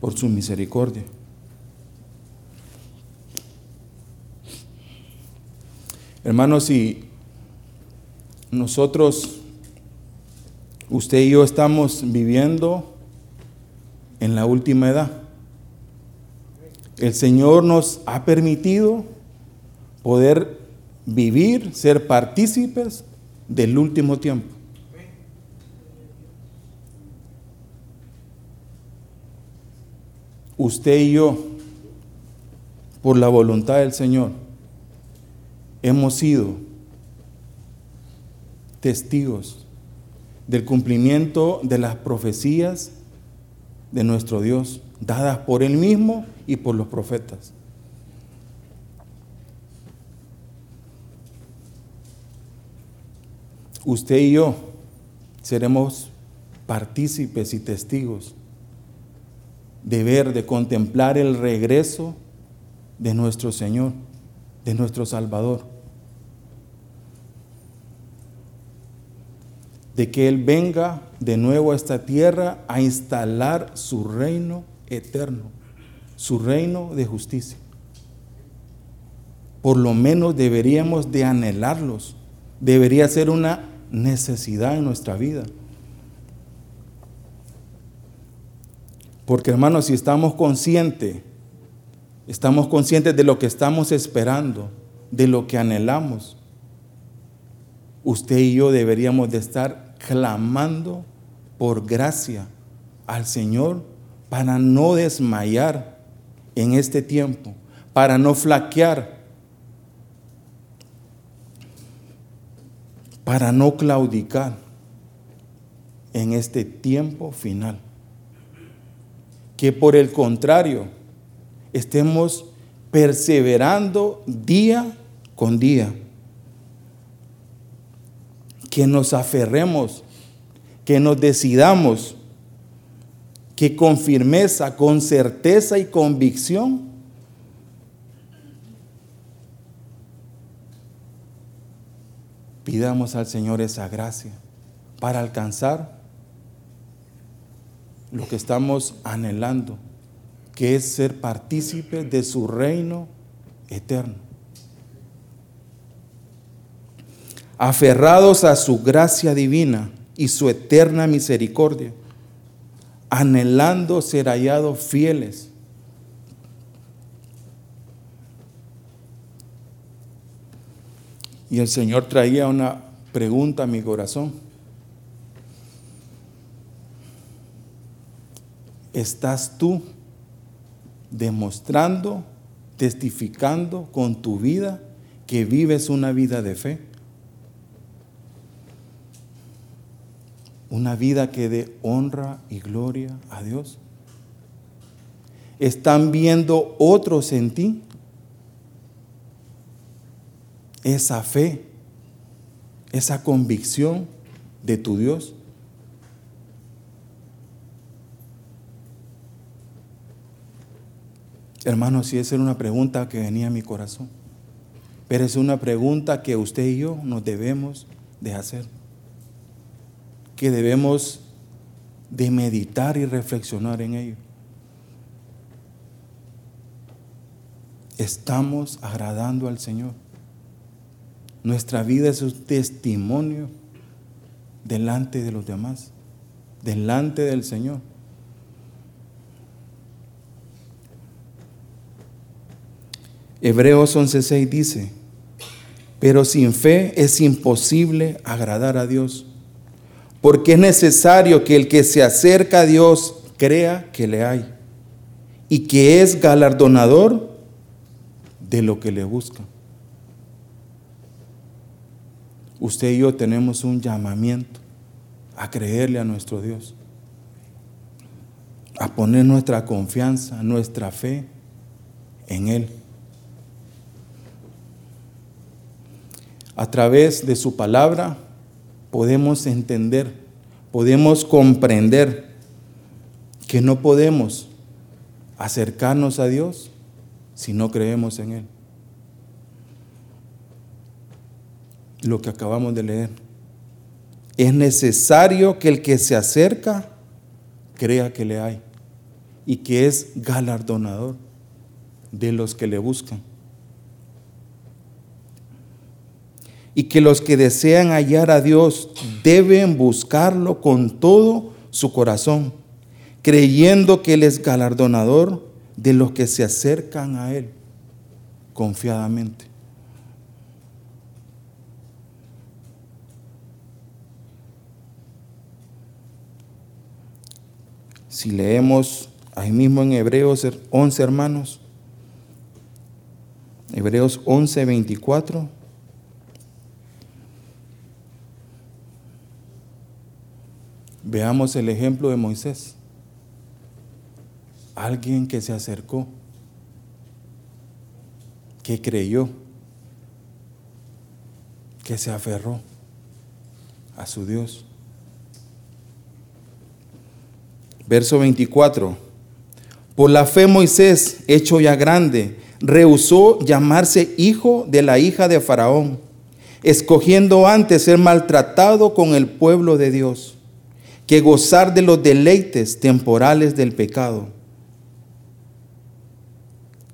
por su misericordia. Hermanos, si nosotros, usted y yo estamos viviendo en la última edad, el Señor nos ha permitido poder vivir, ser partícipes del último tiempo. Usted y yo, por la voluntad del Señor, hemos sido testigos del cumplimiento de las profecías de nuestro Dios, dadas por Él mismo y por los profetas. Usted y yo seremos partícipes y testigos de ver, de contemplar el regreso de nuestro Señor, de nuestro Salvador. De que Él venga de nuevo a esta tierra a instalar su reino eterno, su reino de justicia. Por lo menos deberíamos de anhelarlos. Debería ser una necesidad en nuestra vida. Porque hermanos, si estamos conscientes, estamos conscientes de lo que estamos esperando, de lo que anhelamos, usted y yo deberíamos de estar clamando por gracia al Señor para no desmayar en este tiempo, para no flaquear, para no claudicar en este tiempo final. Que por el contrario, estemos perseverando día con día. Que nos aferremos, que nos decidamos, que con firmeza, con certeza y convicción pidamos al Señor esa gracia para alcanzar lo que estamos anhelando, que es ser partícipes de su reino eterno. Aferrados a su gracia divina y su eterna misericordia, anhelando ser hallados fieles Y el Señor traía una pregunta a mi corazón. ¿Estás tú demostrando, testificando con tu vida que vives una vida de fe? Una vida que dé honra y gloria a Dios. ¿Están viendo otros en ti? esa fe, esa convicción de tu Dios? Hermanos, si esa era una pregunta que venía a mi corazón, pero es una pregunta que usted y yo nos debemos de hacer, que debemos de meditar y reflexionar en ello. Estamos agradando al Señor. Nuestra vida es un testimonio delante de los demás, delante del Señor. Hebreos 11:6 dice, pero sin fe es imposible agradar a Dios, porque es necesario que el que se acerca a Dios crea que le hay y que es galardonador de lo que le busca usted y yo tenemos un llamamiento a creerle a nuestro Dios, a poner nuestra confianza, nuestra fe en Él. A través de su palabra podemos entender, podemos comprender que no podemos acercarnos a Dios si no creemos en Él. lo que acabamos de leer. Es necesario que el que se acerca crea que le hay y que es galardonador de los que le buscan. Y que los que desean hallar a Dios deben buscarlo con todo su corazón, creyendo que Él es galardonador de los que se acercan a Él confiadamente. Si leemos ahí mismo en Hebreos 11, hermanos, Hebreos 11, 24. Veamos el ejemplo de Moisés. Alguien que se acercó, que creyó, que se aferró a su Dios. Verso 24. Por la fe Moisés, hecho ya grande, rehusó llamarse hijo de la hija de Faraón, escogiendo antes ser maltratado con el pueblo de Dios, que gozar de los deleites temporales del pecado,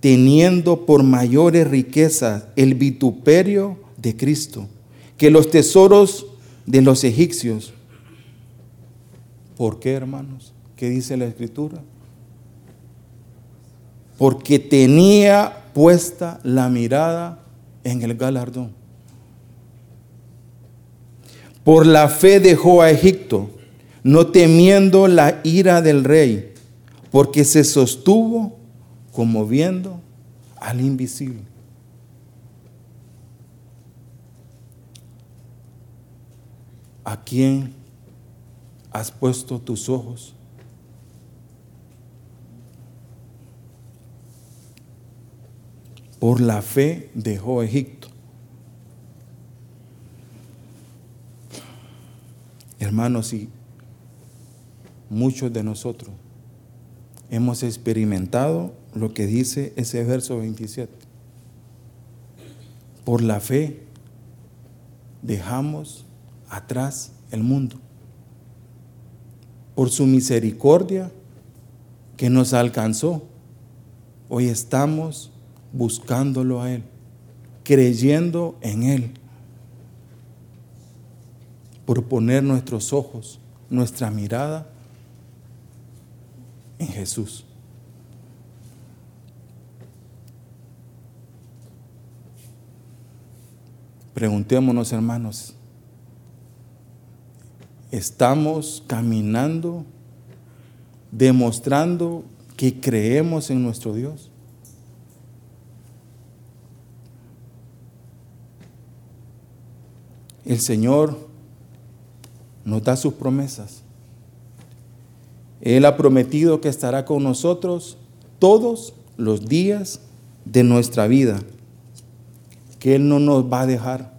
teniendo por mayores riquezas el vituperio de Cristo, que los tesoros de los egipcios. ¿Por qué, hermanos? ¿Qué dice la Escritura? porque tenía puesta la mirada en el galardón. Por la fe dejó a Egipto, no temiendo la ira del rey, porque se sostuvo como viendo al invisible. ¿A quién has puesto tus ojos? por la fe dejó Egipto. Hermanos, y muchos de nosotros hemos experimentado lo que dice ese verso 27. Por la fe dejamos atrás el mundo. Por su misericordia que nos alcanzó, hoy estamos buscándolo a Él, creyendo en Él, por poner nuestros ojos, nuestra mirada en Jesús. Preguntémonos, hermanos, ¿estamos caminando demostrando que creemos en nuestro Dios? el Señor nos da sus promesas. Él ha prometido que estará con nosotros todos los días de nuestra vida, que Él no nos va a dejar,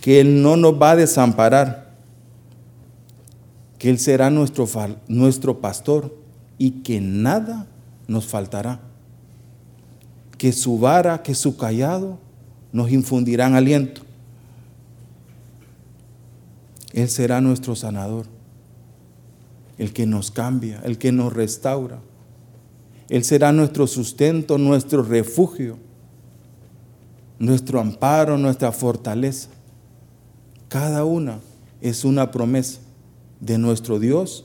que Él no nos va a desamparar, que Él será nuestro, nuestro pastor y que nada nos faltará, que su vara, que su callado nos infundirán aliento. Él será nuestro sanador, el que nos cambia, el que nos restaura. Él será nuestro sustento, nuestro refugio, nuestro amparo, nuestra fortaleza. Cada una es una promesa de nuestro Dios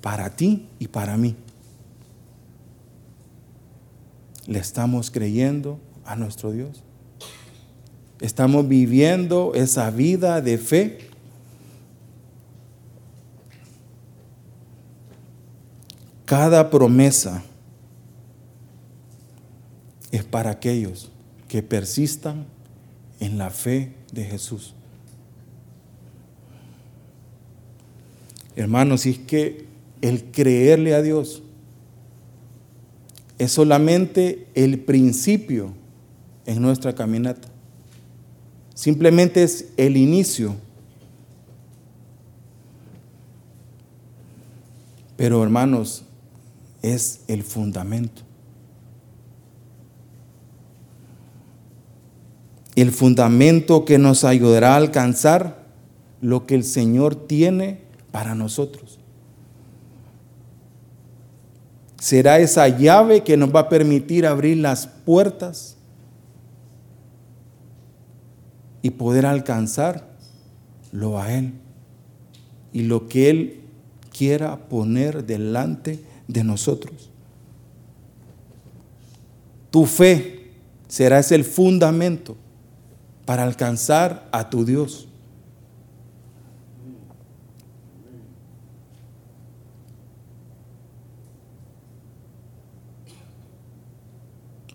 para ti y para mí. ¿Le estamos creyendo a nuestro Dios? ¿Estamos viviendo esa vida de fe? Cada promesa es para aquellos que persistan en la fe de Jesús. Hermanos, si es que el creerle a Dios es solamente el principio en nuestra caminata. Simplemente es el inicio. Pero hermanos, es el fundamento. El fundamento que nos ayudará a alcanzar lo que el Señor tiene para nosotros. será esa llave que nos va a permitir abrir las puertas y poder alcanzarlo a Él y lo que Él quiera poner delante de nosotros. Tu fe será ese el fundamento para alcanzar a tu Dios.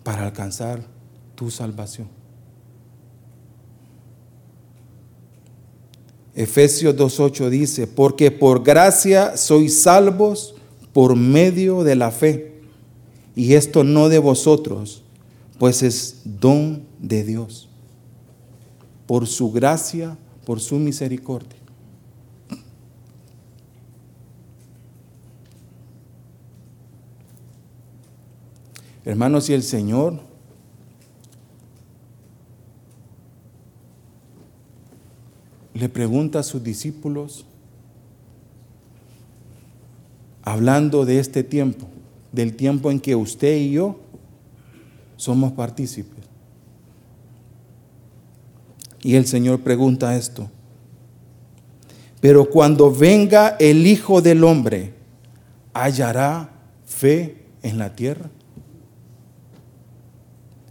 Para alcanzar tu salvación. Efesios 2.8 dice, porque por gracia sois salvos por medio de la fe. Y esto no de vosotros, pues es don de Dios. Por su gracia, por su misericordia. Hermanos, y el Señor le pregunta a sus discípulos, hablando de este tiempo, del tiempo en que usted y yo somos partícipes. Y el Señor pregunta esto, pero cuando venga el Hijo del Hombre, ¿hallará fe en la tierra?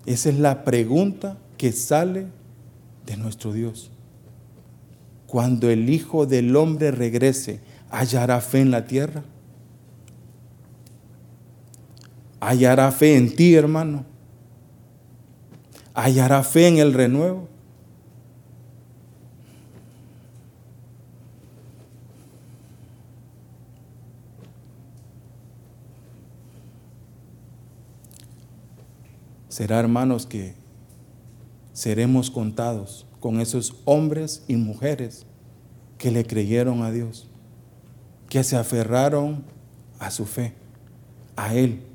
Esa es la pregunta que sale de nuestro Dios cuando el Hijo del Hombre regrese, ¿hallará fe en la tierra? ¿Hallará fe en ti, hermano? ¿Hallará fe en el renuevo? Será, hermanos, que seremos contados con esos hombres y mujeres que le creyeron a Dios, que se aferraron a su fe, a Él.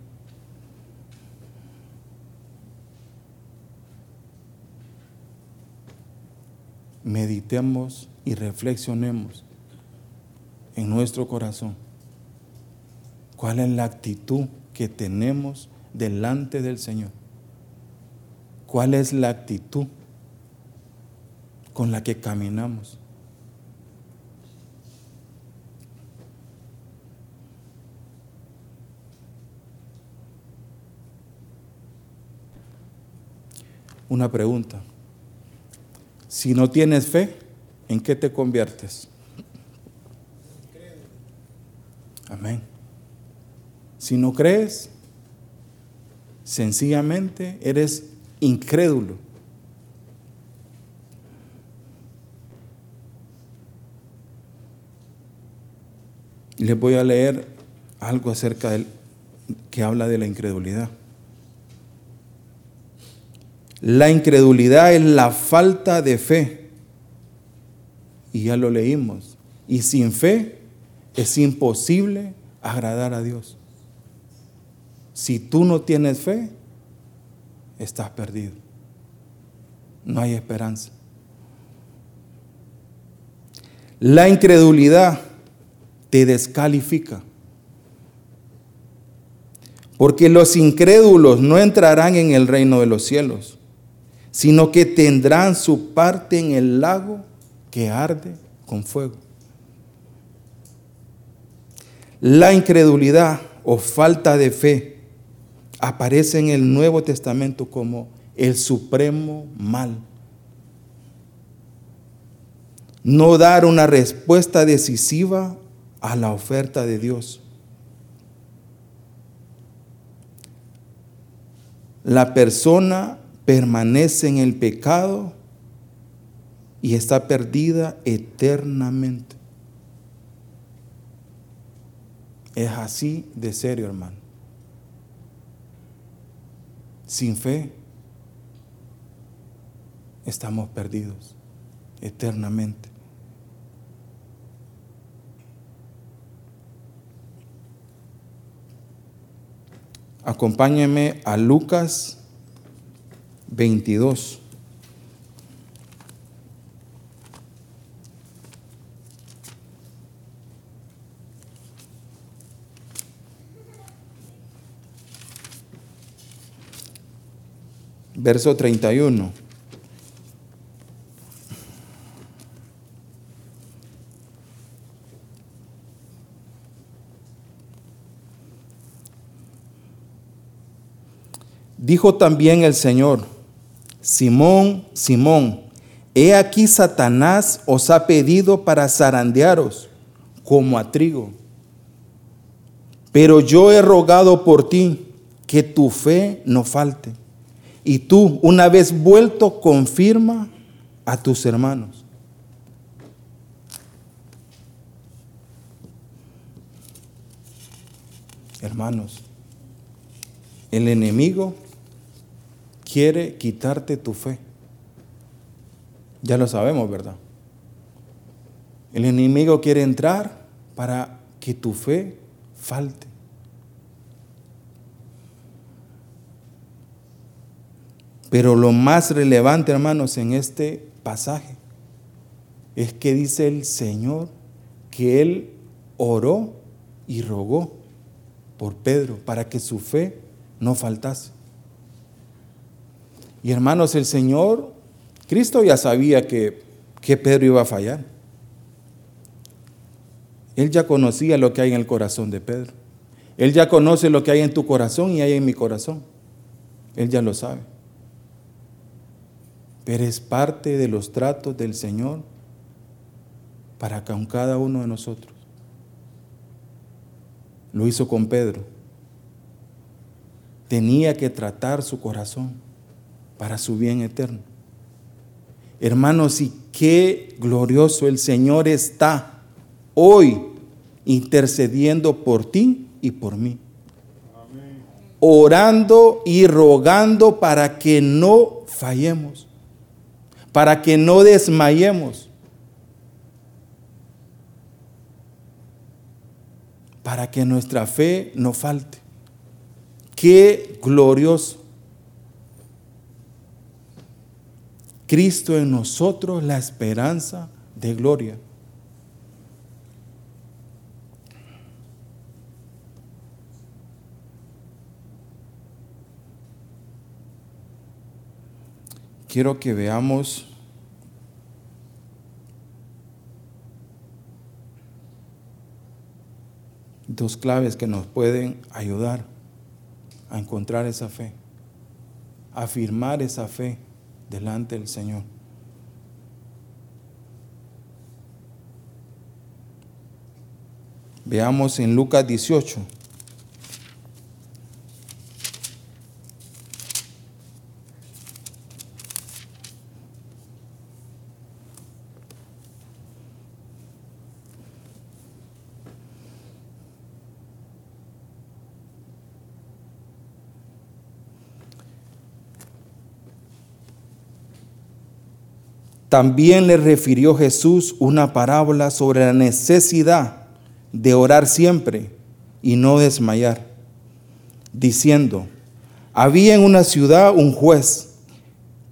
Meditemos y reflexionemos en nuestro corazón cuál es la actitud que tenemos delante del Señor. ¿Cuál es la actitud con la que caminamos. Una pregunta. Si no tienes fe, ¿en qué te conviertes? Amén. Si no crees, sencillamente eres incrédulo. Les voy a leer algo acerca del que habla de la incredulidad. La incredulidad es la falta de fe. Y ya lo leímos. Y sin fe es imposible agradar a Dios. Si tú no tienes fe, estás perdido. No hay esperanza. La incredulidad te descalifica. Porque los incrédulos no entrarán en el reino de los cielos, sino que tendrán su parte en el lago que arde con fuego. La incredulidad o falta de fe aparece en el Nuevo Testamento como el supremo mal. No dar una respuesta decisiva a la oferta de Dios. La persona permanece en el pecado y está perdida eternamente. Es así de serio, hermano. Sin fe estamos perdidos eternamente. Acompáñeme a Lucas 22. Verso 31. Dijo también el Señor, Simón, Simón, he aquí Satanás os ha pedido para zarandearos como a trigo. Pero yo he rogado por ti que tu fe no falte. Y tú, una vez vuelto, confirma a tus hermanos. Hermanos, el enemigo quiere quitarte tu fe. Ya lo sabemos, ¿verdad? El enemigo quiere entrar para que tu fe falte. Pero lo más relevante, hermanos, en este pasaje es que dice el Señor que Él oró y rogó por Pedro para que su fe no faltase. Y hermanos, el Señor, Cristo ya sabía que, que Pedro iba a fallar. Él ya conocía lo que hay en el corazón de Pedro. Él ya conoce lo que hay en tu corazón y hay en mi corazón. Él ya lo sabe. Pero es parte de los tratos del Señor para con cada uno de nosotros. Lo hizo con Pedro. Tenía que tratar su corazón para su bien eterno. Hermanos, y qué glorioso el Señor está hoy intercediendo por ti y por mí. Orando y rogando para que no fallemos, para que no desmayemos, para que nuestra fe no falte. Qué glorioso. Cristo en nosotros la esperanza de gloria. quiero que veamos dos claves que nos pueden ayudar a encontrar esa fe, afirmar esa fe delante del Señor. Veamos en Lucas 18. También le refirió Jesús una parábola sobre la necesidad de orar siempre y no desmayar, diciendo, había en una ciudad un juez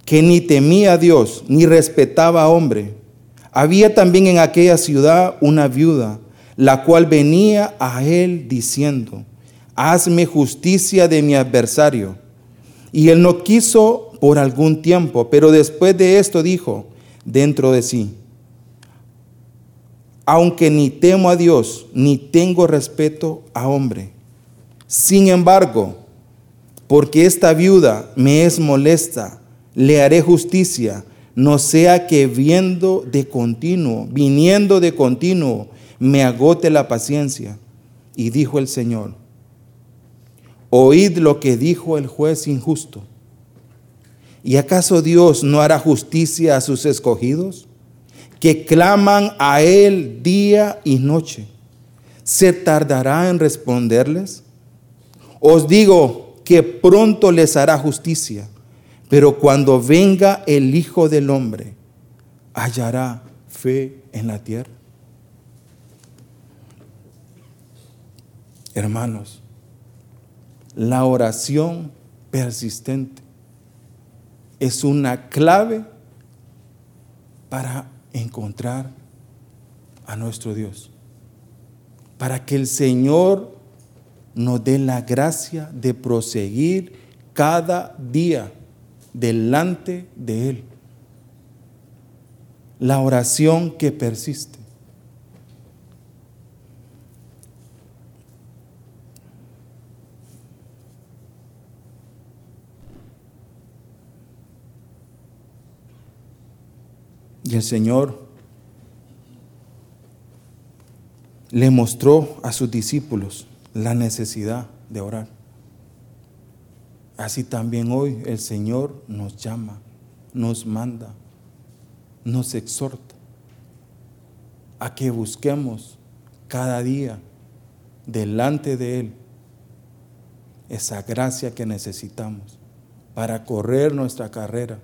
que ni temía a Dios ni respetaba a hombre. Había también en aquella ciudad una viuda, la cual venía a él diciendo, hazme justicia de mi adversario. Y él no quiso por algún tiempo, pero después de esto dijo, dentro de sí. Aunque ni temo a Dios, ni tengo respeto a hombre. Sin embargo, porque esta viuda me es molesta, le haré justicia, no sea que viendo de continuo, viniendo de continuo, me agote la paciencia. Y dijo el Señor, oíd lo que dijo el juez injusto. ¿Y acaso Dios no hará justicia a sus escogidos? Que claman a Él día y noche. ¿Se tardará en responderles? Os digo que pronto les hará justicia, pero cuando venga el Hijo del Hombre, hallará fe en la tierra. Hermanos, la oración persistente es una clave para encontrar a nuestro Dios. Para que el Señor nos dé la gracia de proseguir cada día delante de Él. La oración que persiste. Y el Señor le mostró a sus discípulos la necesidad de orar. Así también hoy el Señor nos llama, nos manda, nos exhorta a que busquemos cada día delante de Él esa gracia que necesitamos para correr nuestra carrera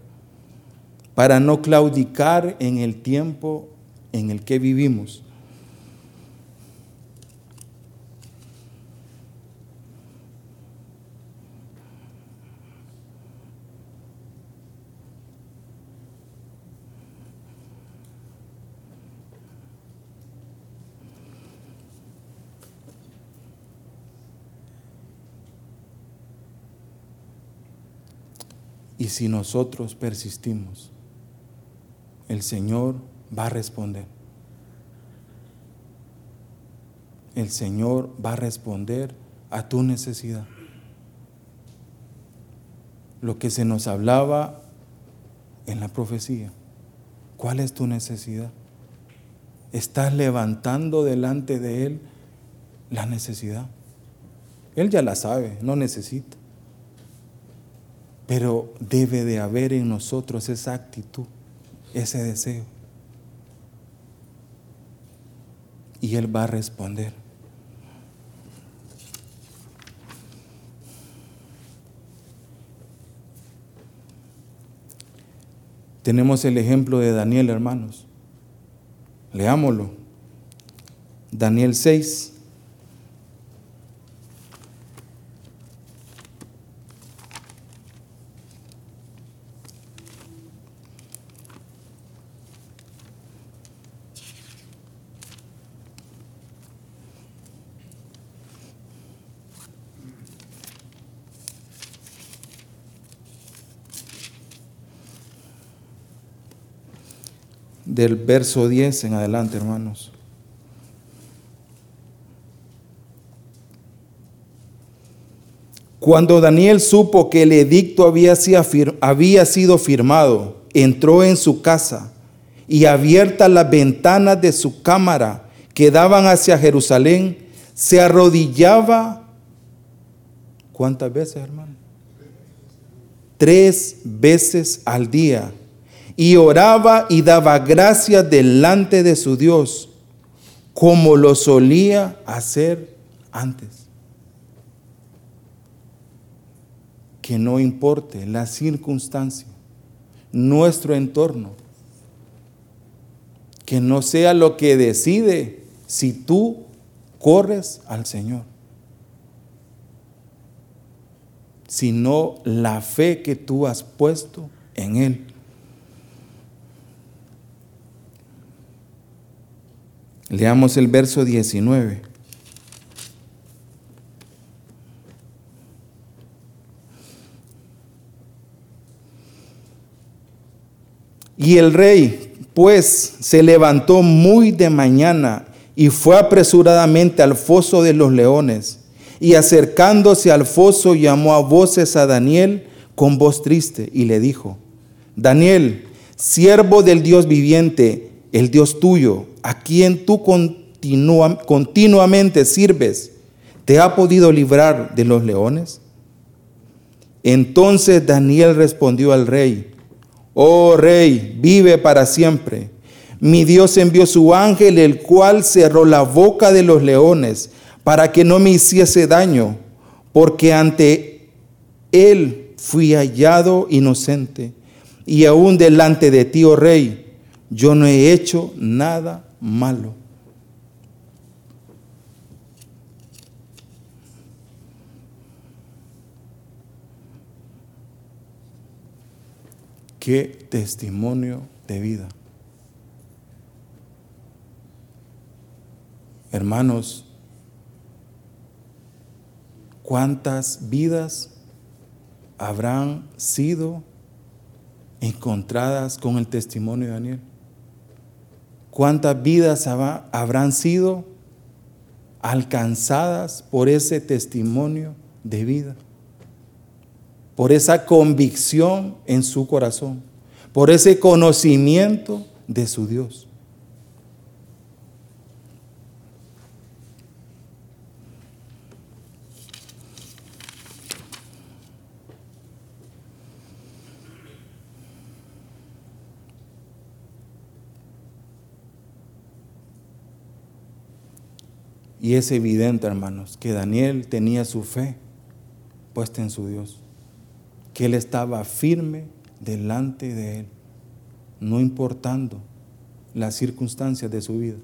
para no claudicar en el tiempo en el que vivimos. Y si nosotros persistimos, el Señor va a responder. El Señor va a responder a tu necesidad. Lo que se nos hablaba en la profecía. ¿Cuál es tu necesidad? Estás levantando delante de Él la necesidad. Él ya la sabe, no necesita. Pero debe de haber en nosotros esa actitud ese deseo. Y Él va a responder. Tenemos el ejemplo de Daniel, hermanos. Leámoslo. Daniel 6. Del verso 10 en adelante, hermanos. Cuando Daniel supo que el edicto había sido firmado, entró en su casa y abiertas las ventanas de su cámara que daban hacia Jerusalén, se arrodillaba. ¿Cuántas veces, hermano? Tres veces al día y oraba y daba gracias delante de su Dios, como lo solía hacer antes. Que no importe la circunstancia, nuestro entorno, que no sea lo que decide si tú corres al Señor, sino la fe que tú has puesto en Él. Leamos el verso 19. Y el rey, pues, se levantó muy de mañana y fue apresuradamente al foso de los leones. Y acercándose al foso llamó a voces a Daniel con voz triste y le dijo, Daniel, siervo del Dios viviente, el Dios tuyo, a quien tú continuamente sirves, ¿te ha podido librar de los leones? Entonces Daniel respondió al rey, oh rey, vive para siempre. Mi Dios envió su ángel, el cual cerró la boca de los leones para que no me hiciese daño, porque ante él fui hallado inocente. Y aún delante de ti, oh rey, yo no he hecho nada malo. Qué testimonio de vida. Hermanos, ¿cuántas vidas habrán sido encontradas con el testimonio de Daniel? ¿Cuántas vidas habrán sido alcanzadas por ese testimonio de vida? Por esa convicción en su corazón, por ese conocimiento de su Dios. Y es evidente, hermanos, que Daniel tenía su fe puesta en su Dios, que él estaba firme delante de él, no importando las circunstancias de su vida,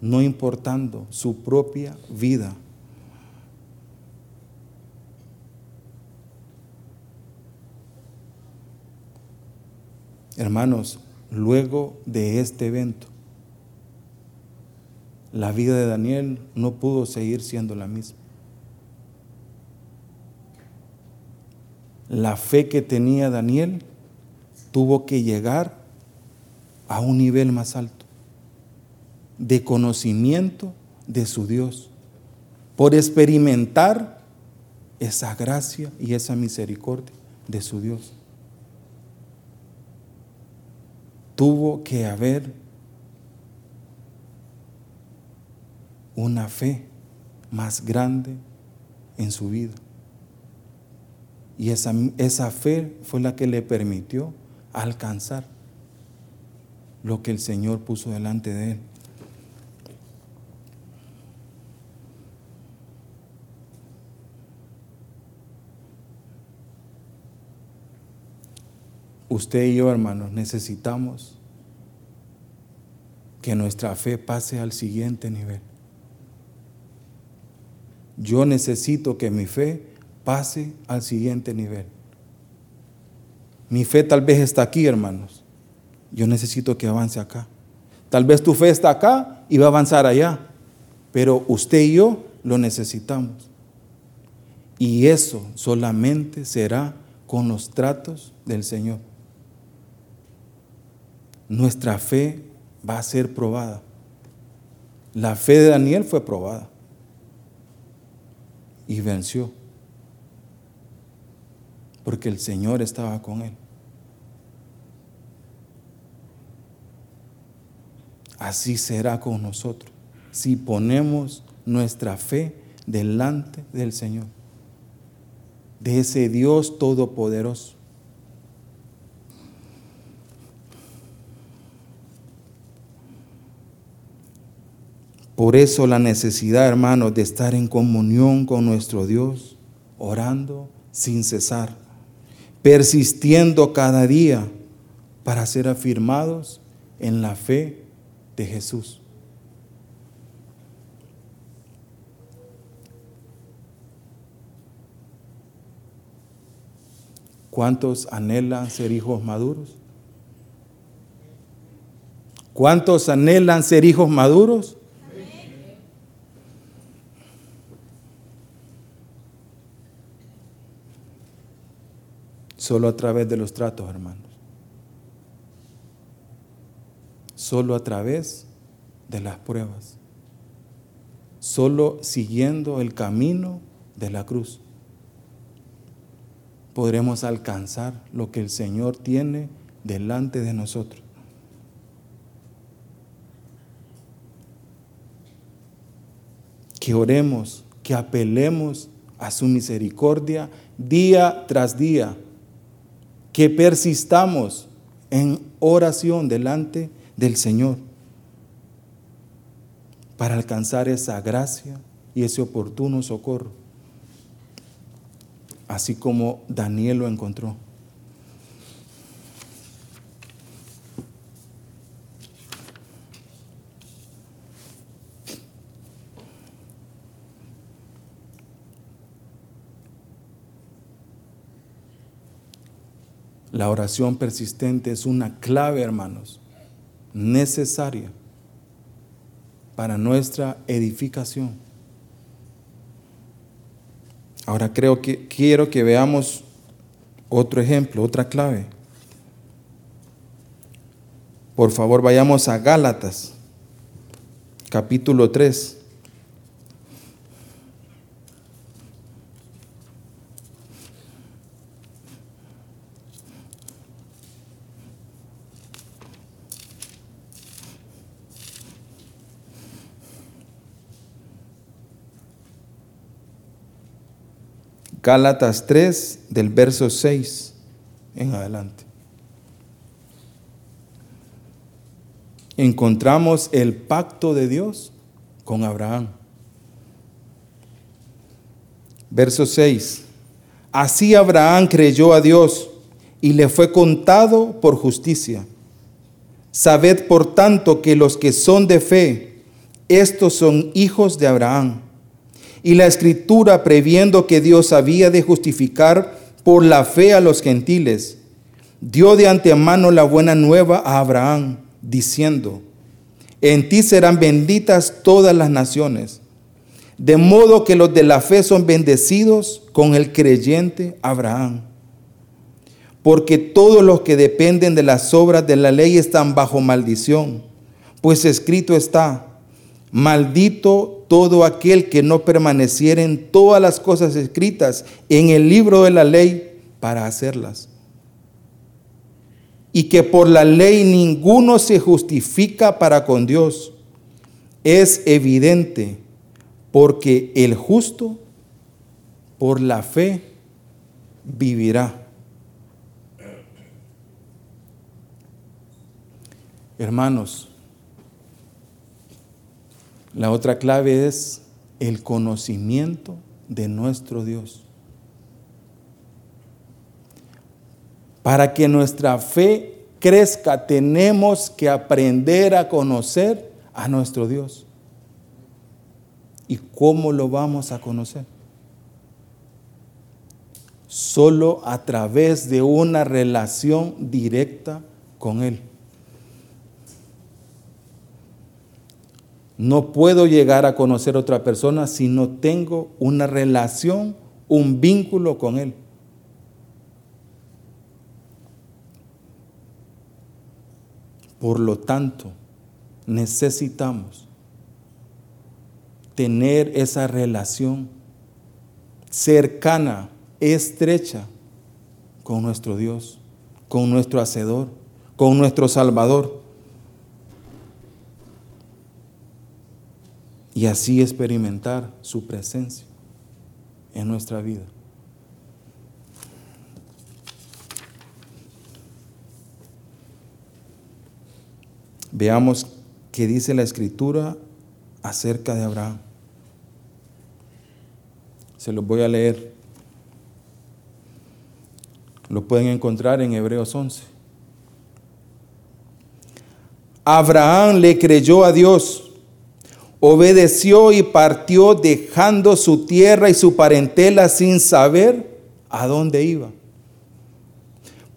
no importando su propia vida. Hermanos, luego de este evento, la vida de Daniel no pudo seguir siendo la misma. La fe que tenía Daniel tuvo que llegar a un nivel más alto de conocimiento de su Dios, por experimentar esa gracia y esa misericordia de su Dios. Tuvo que haber una fe más grande en su vida. Y esa, esa fe fue la que le permitió alcanzar lo que el Señor puso delante de él. Usted y yo, hermanos, necesitamos que nuestra fe pase al siguiente nivel. Yo necesito que mi fe pase al siguiente nivel. Mi fe tal vez está aquí, hermanos. Yo necesito que avance acá. Tal vez tu fe está acá y va a avanzar allá. Pero usted y yo lo necesitamos. Y eso solamente será con los tratos del Señor. Nuestra fe va a ser probada. La fe de Daniel fue probada y venció. Porque el Señor estaba con él. Así será con nosotros si ponemos nuestra fe delante del Señor, de ese Dios todopoderoso. Por eso la necesidad, hermanos, de estar en comunión con nuestro Dios, orando sin cesar, persistiendo cada día para ser afirmados en la fe de Jesús. ¿Cuántos anhelan ser hijos maduros? ¿Cuántos anhelan ser hijos maduros? Solo a través de los tratos, hermanos. Solo a través de las pruebas. Solo siguiendo el camino de la cruz. Podremos alcanzar lo que el Señor tiene delante de nosotros. Que oremos, que apelemos a su misericordia día tras día que persistamos en oración delante del Señor para alcanzar esa gracia y ese oportuno socorro, así como Daniel lo encontró. La oración persistente es una clave, hermanos, necesaria para nuestra edificación. Ahora creo que quiero que veamos otro ejemplo, otra clave. Por favor, vayamos a Gálatas, capítulo 3. Gálatas 3 del verso 6 en adelante. Encontramos el pacto de Dios con Abraham. Verso 6. Así Abraham creyó a Dios y le fue contado por justicia. Sabed por tanto que los que son de fe, estos son hijos de Abraham. Y la escritura, previendo que Dios había de justificar por la fe a los gentiles, dio de antemano la buena nueva a Abraham, diciendo, en ti serán benditas todas las naciones. De modo que los de la fe son bendecidos con el creyente Abraham. Porque todos los que dependen de las obras de la ley están bajo maldición, pues escrito está, Maldito todo aquel que no permaneciera en todas las cosas escritas en el libro de la ley para hacerlas. Y que por la ley ninguno se justifica para con Dios. Es evidente porque el justo por la fe vivirá. Hermanos, la otra clave es el conocimiento de nuestro Dios. Para que nuestra fe crezca, tenemos que aprender a conocer a nuestro Dios. ¿Y cómo lo vamos a conocer? Solo a través de una relación directa con Él. No puedo llegar a conocer a otra persona si no tengo una relación, un vínculo con Él. Por lo tanto, necesitamos tener esa relación cercana, estrecha con nuestro Dios, con nuestro Hacedor, con nuestro Salvador. Y así experimentar su presencia en nuestra vida. Veamos qué dice la escritura acerca de Abraham. Se los voy a leer. Lo pueden encontrar en Hebreos 11. Abraham le creyó a Dios obedeció y partió dejando su tierra y su parentela sin saber a dónde iba.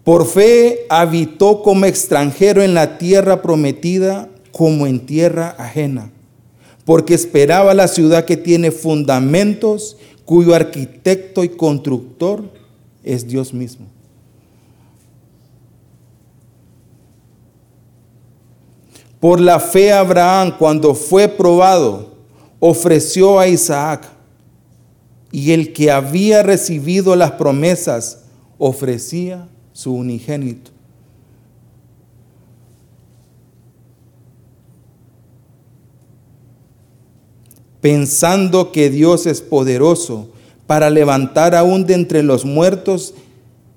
Por fe habitó como extranjero en la tierra prometida como en tierra ajena, porque esperaba la ciudad que tiene fundamentos, cuyo arquitecto y constructor es Dios mismo. Por la fe Abraham, cuando fue probado, ofreció a Isaac. Y el que había recibido las promesas ofrecía su unigénito. Pensando que Dios es poderoso para levantar aún de entre los muertos,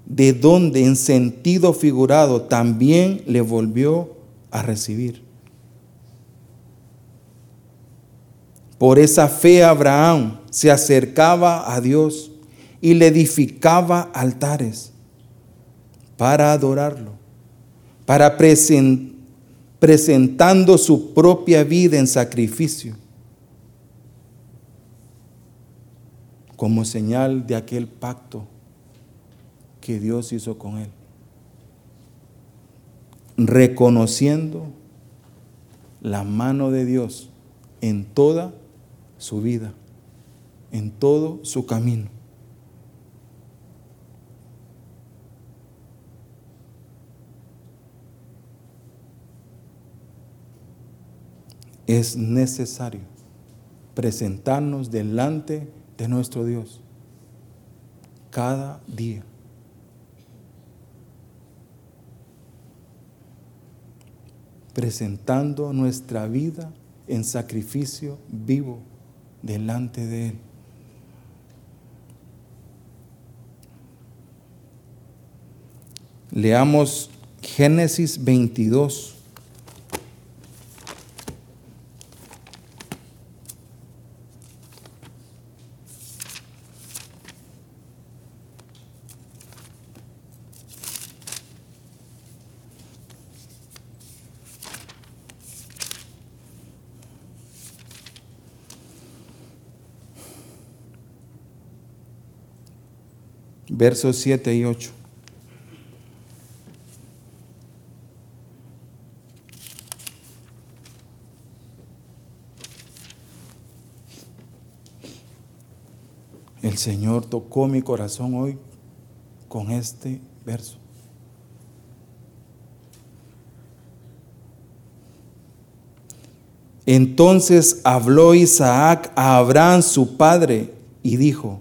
de donde en sentido figurado también le volvió a recibir. Por esa fe Abraham se acercaba a Dios y le edificaba altares para adorarlo, para presentando su propia vida en sacrificio, como señal de aquel pacto que Dios hizo con él, reconociendo la mano de Dios en toda su vida, en todo su camino. Es necesario presentarnos delante de nuestro Dios cada día. presentando nuestra vida en sacrificio vivo delante de Él. Leamos Génesis 22. Versos 7 y 8. El Señor tocó mi corazón hoy con este verso. Entonces habló Isaac a Abraham su padre y dijo,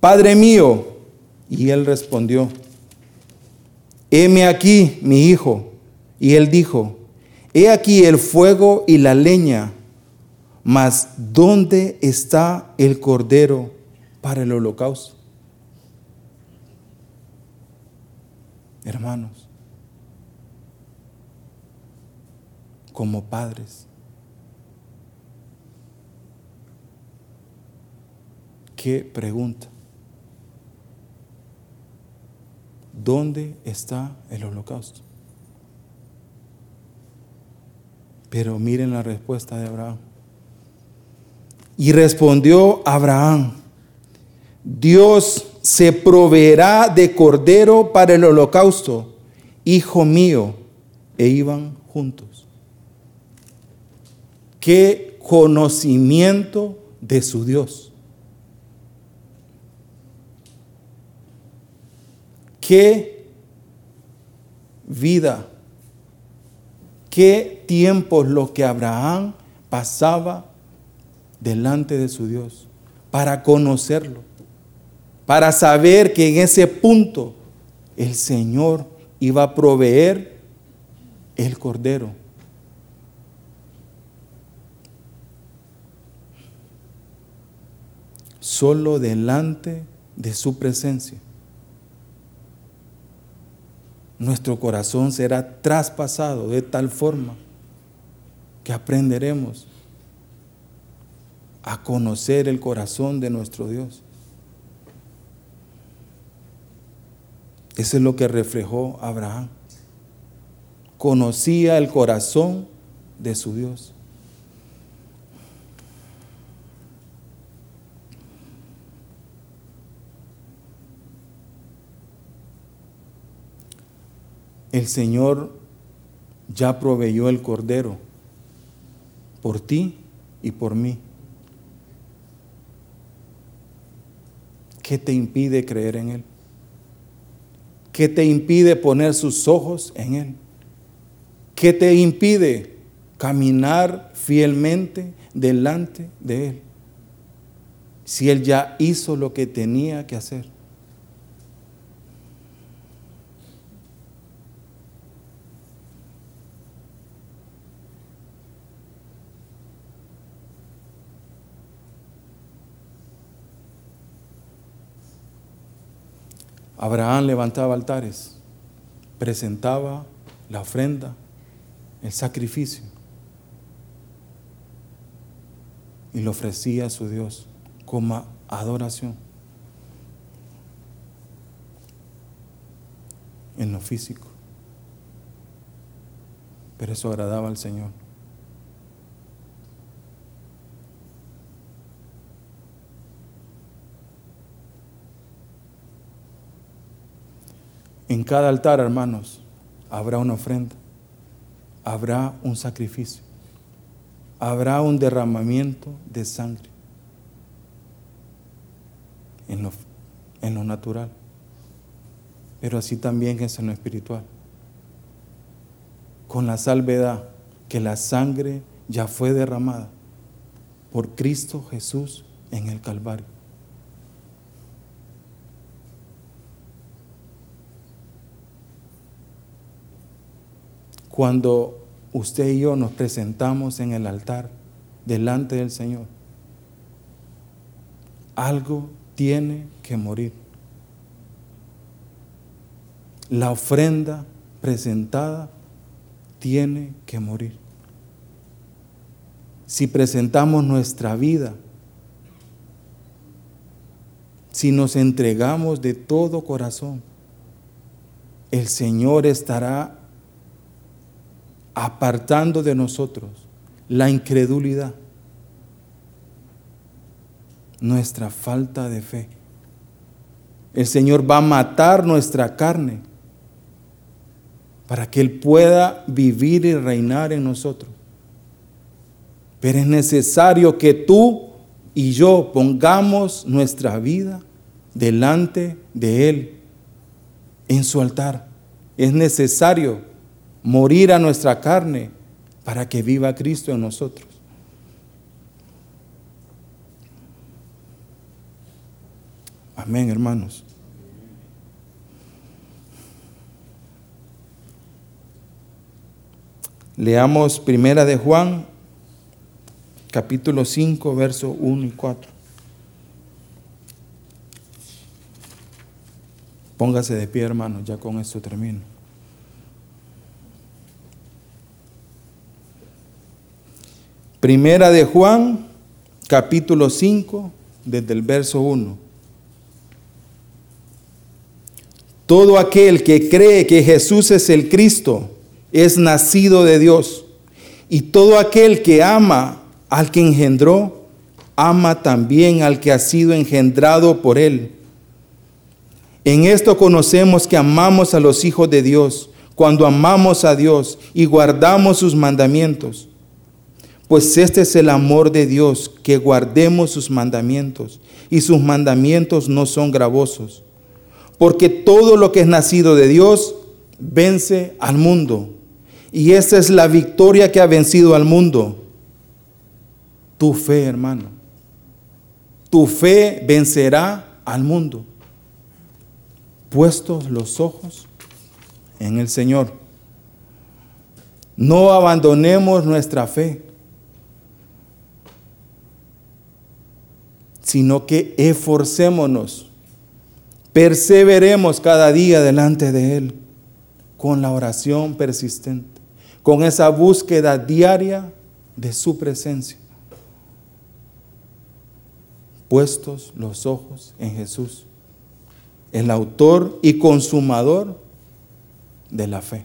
Padre mío, y él respondió, heme aquí, mi hijo. Y él dijo, he aquí el fuego y la leña, mas ¿dónde está el cordero para el holocausto. Hermanos, como padres, ¿qué pregunta? ¿Dónde está el holocausto? Pero miren la respuesta de Abraham. Y respondió Abraham, Dios se proveerá de cordero para el holocausto, hijo mío, e iban juntos. Qué conocimiento de su Dios. Qué vida. Qué tiempos lo que Abraham pasaba delante de su Dios para conocerlo para saber que en ese punto el Señor iba a proveer el cordero. Solo delante de su presencia. Nuestro corazón será traspasado de tal forma que aprenderemos a conocer el corazón de nuestro Dios. Eso es lo que reflejó Abraham. Conocía el corazón de su Dios. El Señor ya proveyó el cordero por ti y por mí. ¿Qué te impide creer en Él? ¿Qué te impide poner sus ojos en Él? ¿Qué te impide caminar fielmente delante de Él? Si Él ya hizo lo que tenía que hacer. Abraham levantaba altares, presentaba la ofrenda, el sacrificio y lo ofrecía a su Dios como adoración en lo físico. Pero eso agradaba al Señor. En cada altar, hermanos, habrá una ofrenda, habrá un sacrificio, habrá un derramamiento de sangre en lo, natural, pero así también es en lo espiritual. Con la salvedad que la sangre ya fue derramada por Cristo Jesús en el Calvario. Cuando usted y yo nos presentamos en el altar delante del Señor, algo tiene que morir. La ofrenda presentada tiene que morir. Si presentamos nuestra vida, si nos entregamos de todo corazón, el Señor estará apartando de nosotros la incredulidad, nuestra falta de fe. El Señor va a matar nuestra carne para que Él pueda vivir y reinar en nosotros. Pero es necesario que tú y yo pongamos nuestra vida delante de Él, en su altar. Es necesario morir a nuestra carne para que viva Cristo en nosotros. Amén, hermanos. Leamos Primera de Juan, capítulo 5, versos 1 y 4. Póngase de pie, hermano, ya con esto termino. Primera de Juan, capítulo 5, desde el verso 1. Todo aquel que cree que Jesús es el Cristo es nacido de Dios. Y todo aquel que ama al que engendró, ama también al que ha sido engendrado por él. En esto conocemos que amamos a los hijos de Dios, cuando amamos a Dios y guardamos sus mandamientos. Pues este es el amor de Dios, que guardemos sus mandamientos, y sus mandamientos no son gravosos. Porque todo lo que es nacido de Dios vence al mundo. Y esta es la victoria que ha vencido al mundo. Tu fe, hermano. Tu fe vencerá al mundo puestos los ojos en el Señor. No abandonemos nuestra fe, sino que esforcémonos, perseveremos cada día delante de Él con la oración persistente, con esa búsqueda diaria de su presencia. Puestos los ojos en Jesús el autor y consumador de la fe.